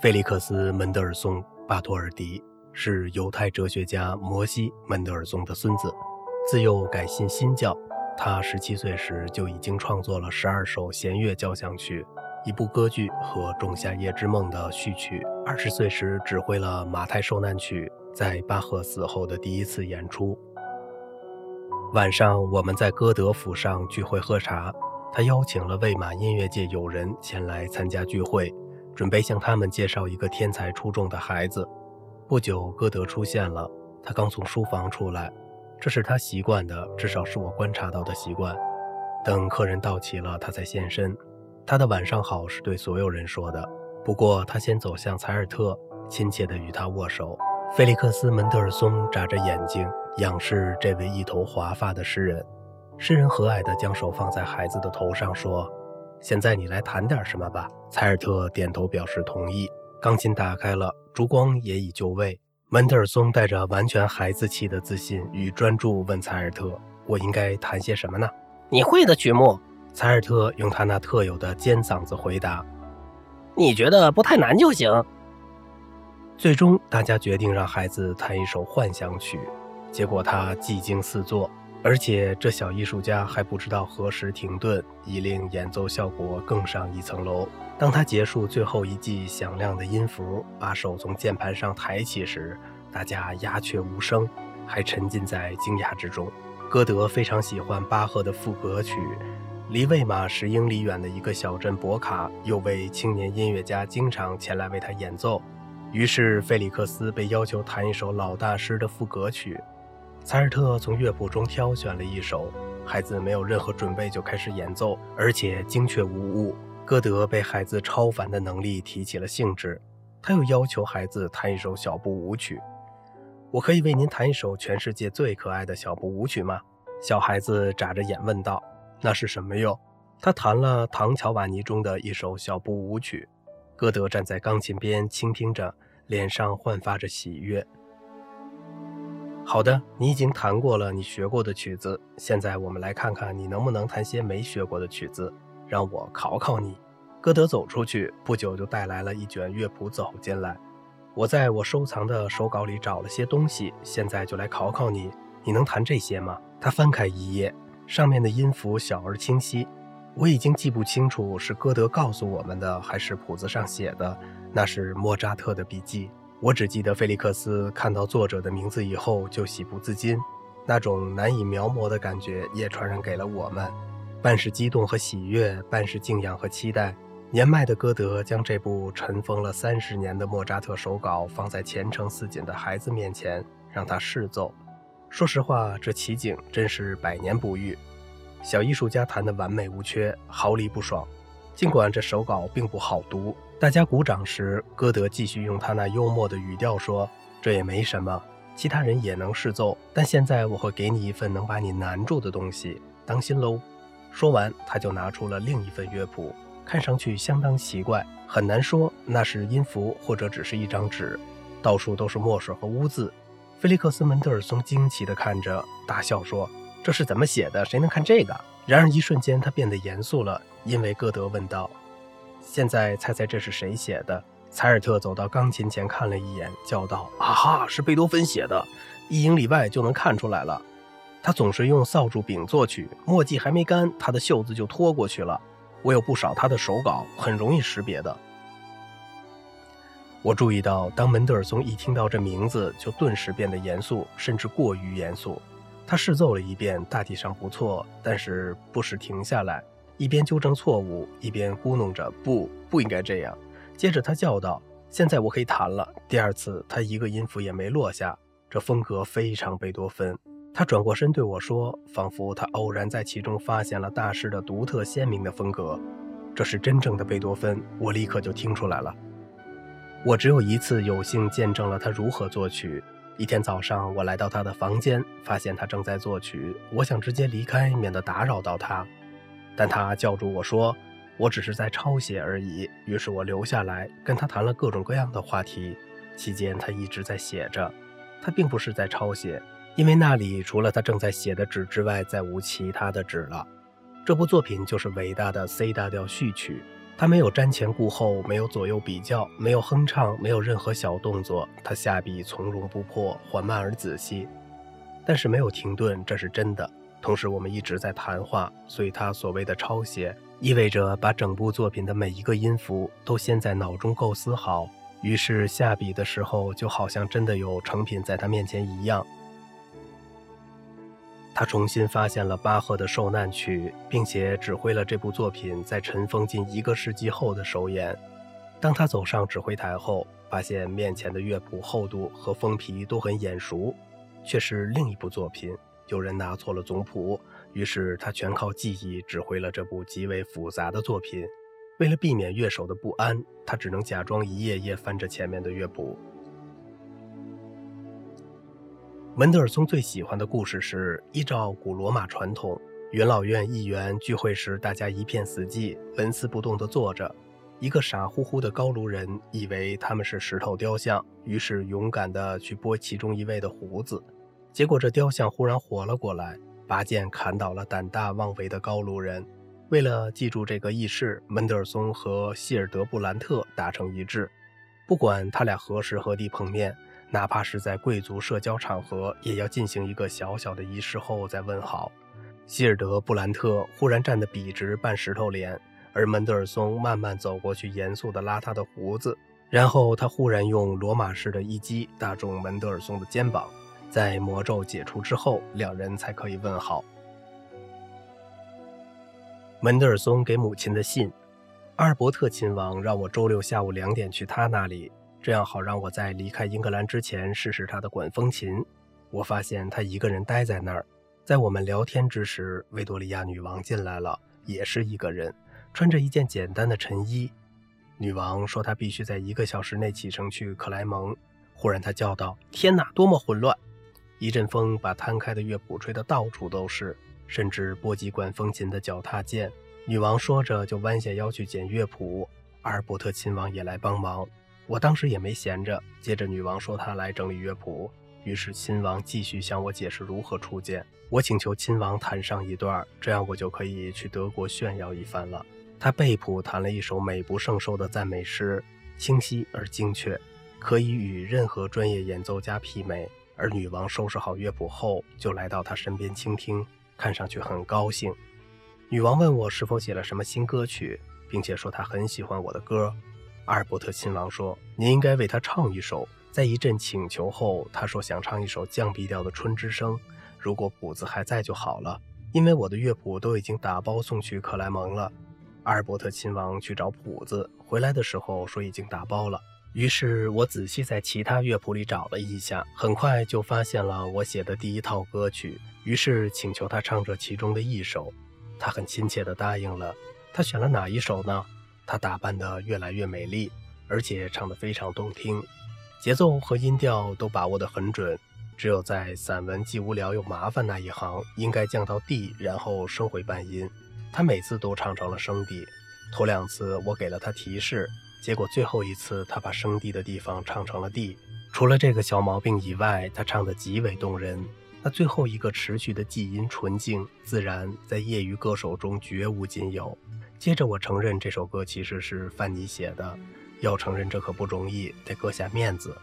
菲利克斯·门德尔松·巴托尔迪是犹太哲学家摩西·门德尔松的孙子，自幼改信新教。他十七岁时就已经创作了十二首弦乐交响曲、一部歌剧和《仲夏夜之梦》的序曲。二十岁时指挥了《马太受难曲》在巴赫死后的第一次演出。晚上，我们在歌德府上聚会喝茶，他邀请了魏玛音乐界友人前来参加聚会，准备向他们介绍一个天才出众的孩子。不久，歌德出现了，他刚从书房出来。这是他习惯的，至少是我观察到的习惯。等客人到齐了，他才现身。他的晚上好是对所有人说的。不过，他先走向采尔特，亲切地与他握手。菲利克斯·门德尔松眨着眼睛仰视这位一头华发的诗人。诗人和蔼地将手放在孩子的头上，说：“现在你来弹点什么吧。”采尔特点头表示同意。钢琴打开了，烛光也已就位。门德尔松带着完全孩子气的自信与专注问采尔特：“我应该弹些什么呢？”你会的曲目。采尔特用他那特有的尖嗓子回答：“你觉得不太难就行。”最终，大家决定让孩子弹一首幻想曲，结果他技惊四座。而且这小艺术家还不知道何时停顿，以令演奏效果更上一层楼。当他结束最后一记响亮的音符，把手从键盘上抬起时，大家鸦雀无声，还沉浸在惊讶之中。歌德非常喜欢巴赫的赋格曲，离魏玛十英里远的一个小镇博卡有位青年音乐家经常前来为他演奏。于是菲利克斯被要求弹一首老大师的赋格曲。采尔特从乐谱中挑选了一首，孩子没有任何准备就开始演奏，而且精确无误。歌德被孩子超凡的能力提起了兴致，他又要求孩子弹一首小步舞曲。我可以为您弹一首全世界最可爱的小步舞曲吗？小孩子眨着眼问道。那是什么哟？他弹了《唐乔瓦尼》中的一首小步舞曲。歌德站在钢琴边倾听着，脸上焕发着喜悦。好的，你已经弹过了你学过的曲子，现在我们来看看你能不能弹些没学过的曲子，让我考考你。歌德走出去，不久就带来了一卷乐谱走进来。我在我收藏的手稿里找了些东西，现在就来考考你，你能弹这些吗？他翻开一页，上面的音符小而清晰，我已经记不清楚是歌德告诉我们的，还是谱子上写的。那是莫扎特的笔记。我只记得菲利克斯看到作者的名字以后就喜不自禁，那种难以描摹的感觉也传染给了我们，半是激动和喜悦，半是敬仰和期待。年迈的歌德将这部尘封了三十年的莫扎特手稿放在前程似锦的孩子面前，让他试奏。说实话，这奇景真是百年不遇。小艺术家弹得完美无缺，毫厘不爽。尽管这手稿并不好读。大家鼓掌时，歌德继续用他那幽默的语调说：“这也没什么，其他人也能试奏。但现在我会给你一份能把你难住的东西，当心喽。”说完，他就拿出了另一份乐谱，看上去相当奇怪，很难说那是音符或者只是一张纸，到处都是墨水和污渍。菲利克斯·门德尔松惊奇地看着，大笑说：“这是怎么写的？谁能看这个？”然而一瞬间，他变得严肃了，因为歌德问道。现在猜猜这是谁写的？采尔特走到钢琴前看了一眼，叫道：“啊哈，是贝多芬写的，一英里外就能看出来了。他总是用扫帚柄作曲，墨迹还没干，他的袖子就拖过去了。我有不少他的手稿，很容易识别的。”我注意到，当门德尔松一听到这名字，就顿时变得严肃，甚至过于严肃。他试奏了一遍，大体上不错，但是不时停下来。一边纠正错误，一边咕哝着：“不，不应该这样。”接着他叫道：“现在我可以弹了。”第二次，他一个音符也没落下。这风格非常贝多芬。他转过身对我说，仿佛他偶然在其中发现了大师的独特鲜明的风格。这是真正的贝多芬，我立刻就听出来了。我只有一次有幸见证了他如何作曲。一天早上，我来到他的房间，发现他正在作曲。我想直接离开，免得打扰到他。但他叫住我说：“我只是在抄写而已。”于是我留下来跟他谈了各种各样的话题。期间他一直在写着，他并不是在抄写，因为那里除了他正在写的纸之外，再无其他的纸了。这部作品就是伟大的 C 大调序曲。它没有瞻前顾后，没有左右比较，没有哼唱，没有任何小动作。它下笔从容不迫，缓慢而仔细，但是没有停顿，这是真的。同时，我们一直在谈话，所以他所谓的抄写，意味着把整部作品的每一个音符都先在脑中构思好，于是下笔的时候，就好像真的有成品在他面前一样。他重新发现了巴赫的受难曲，并且指挥了这部作品在尘封近一个世纪后的首演。当他走上指挥台后，发现面前的乐谱厚度和封皮都很眼熟，却是另一部作品。有人拿错了总谱，于是他全靠记忆指挥了这部极为复杂的作品。为了避免乐手的不安，他只能假装一页页翻着前面的乐谱。门德尔松最喜欢的故事是：依照古罗马传统，元老院议员聚会时，大家一片死寂，纹丝不动地坐着。一个傻乎乎的高卢人以为他们是石头雕像，于是勇敢地去拨其中一位的胡子。结果这雕像忽然活了过来，拔剑砍倒了胆大妄为的高卢人。为了记住这个仪式，门德尔松和希尔德布兰特达成一致：不管他俩何时何地碰面。哪怕是在贵族社交场合，也要进行一个小小的仪式后再问好。希尔德布兰特忽然站得笔直，半石头脸，而门德尔松慢慢走过去，严肃地拉他的胡子。然后他忽然用罗马式的一击打中门德尔松的肩膀。在魔咒解除之后，两人才可以问好。门德尔松给母亲的信：阿尔伯特亲王让我周六下午两点去他那里。这样好让我在离开英格兰之前试试他的管风琴。我发现他一个人待在那儿。在我们聊天之时，维多利亚女王进来了，也是一个人，穿着一件简单的衬衣。女王说她必须在一个小时内启程去克莱蒙。忽然，她叫道：“天哪，多么混乱！”一阵风把摊开的乐谱吹得到处都是，甚至波及管风琴的脚踏键。女王说着，就弯下腰去捡乐谱。阿尔伯特亲王也来帮忙。我当时也没闲着，接着女王说她来整理乐谱，于是亲王继续向我解释如何出剑。我请求亲王弹上一段，这样我就可以去德国炫耀一番了。他背谱弹了一首美不胜收的赞美诗，清晰而精确，可以与任何专业演奏家媲美。而女王收拾好乐谱后，就来到他身边倾听，看上去很高兴。女王问我是否写了什么新歌曲，并且说她很喜欢我的歌。阿尔伯特亲王说：“您应该为他唱一首。”在一阵请求后，他说想唱一首降 B 调的《春之声》，如果谱子还在就好了，因为我的乐谱都已经打包送去克莱蒙了。阿尔伯特亲王去找谱子，回来的时候说已经打包了。于是我仔细在其他乐谱里找了一下，很快就发现了我写的第一套歌曲。于是请求他唱这其中的一首，他很亲切地答应了。他选了哪一首呢？她打扮得越来越美丽，而且唱得非常动听，节奏和音调都把握得很准。只有在散文既无聊又麻烦那一行，应该降到 D，然后升回半音。她每次都唱成了升 D。头两次我给了她提示，结果最后一次他把生地的地方唱成了地。除了这个小毛病以外，他唱得极为动人。那最后一个持续的记音纯净自然，在业余歌手中绝无仅有。接着，我承认这首歌其实是范尼写的。要承认这可不容易，得搁下面子，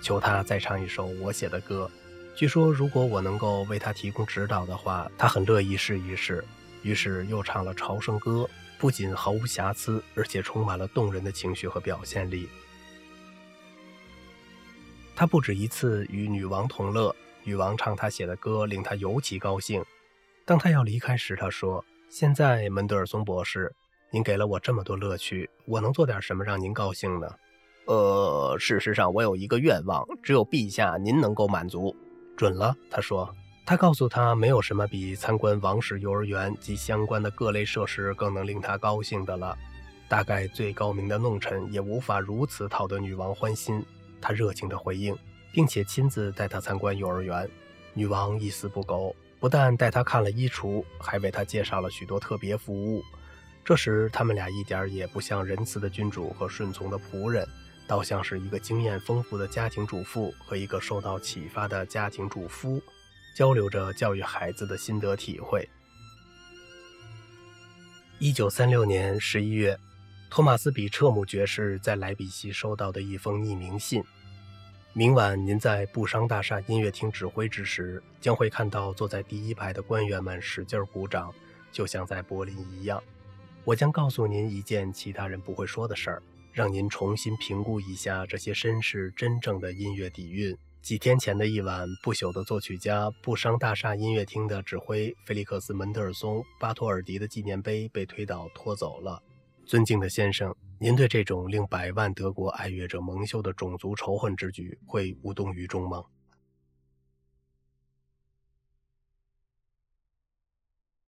求他再唱一首我写的歌。据说，如果我能够为他提供指导的话，他很乐意试一试。于是又唱了《朝圣歌》，不仅毫无瑕疵，而且充满了动人的情绪和表现力。他不止一次与女王同乐，女王唱他写的歌，令他尤其高兴。当他要离开时，他说：“现在，门德尔松博士。”您给了我这么多乐趣，我能做点什么让您高兴呢？呃，事实上，我有一个愿望，只有陛下您能够满足。准了，他说。他告诉他，没有什么比参观王室幼儿园及相关的各类设施更能令他高兴的了。大概最高明的弄臣也无法如此讨得女王欢心。他热情地回应，并且亲自带他参观幼儿园。女王一丝不苟，不但带他看了衣橱，还为他介绍了许多特别服务。这时，他们俩一点也不像仁慈的君主和顺从的仆人，倒像是一个经验丰富的家庭主妇和一个受到启发的家庭主夫，交流着教育孩子的心得体会。一九三六年十一月，托马斯·比彻姆爵士在莱比锡收到的一封匿名信。明晚您在布商大厦音乐厅指挥之时，将会看到坐在第一排的官员们使劲鼓掌，就像在柏林一样。我将告诉您一件其他人不会说的事儿，让您重新评估一下这些绅士真正的音乐底蕴。几天前的一晚，不朽的作曲家布商大厦音乐厅的指挥菲利克斯·门德尔松·巴托尔迪的纪念碑被推倒拖走了。尊敬的先生。您对这种令百万德国爱乐者蒙羞的种族仇恨之举会无动于衷吗？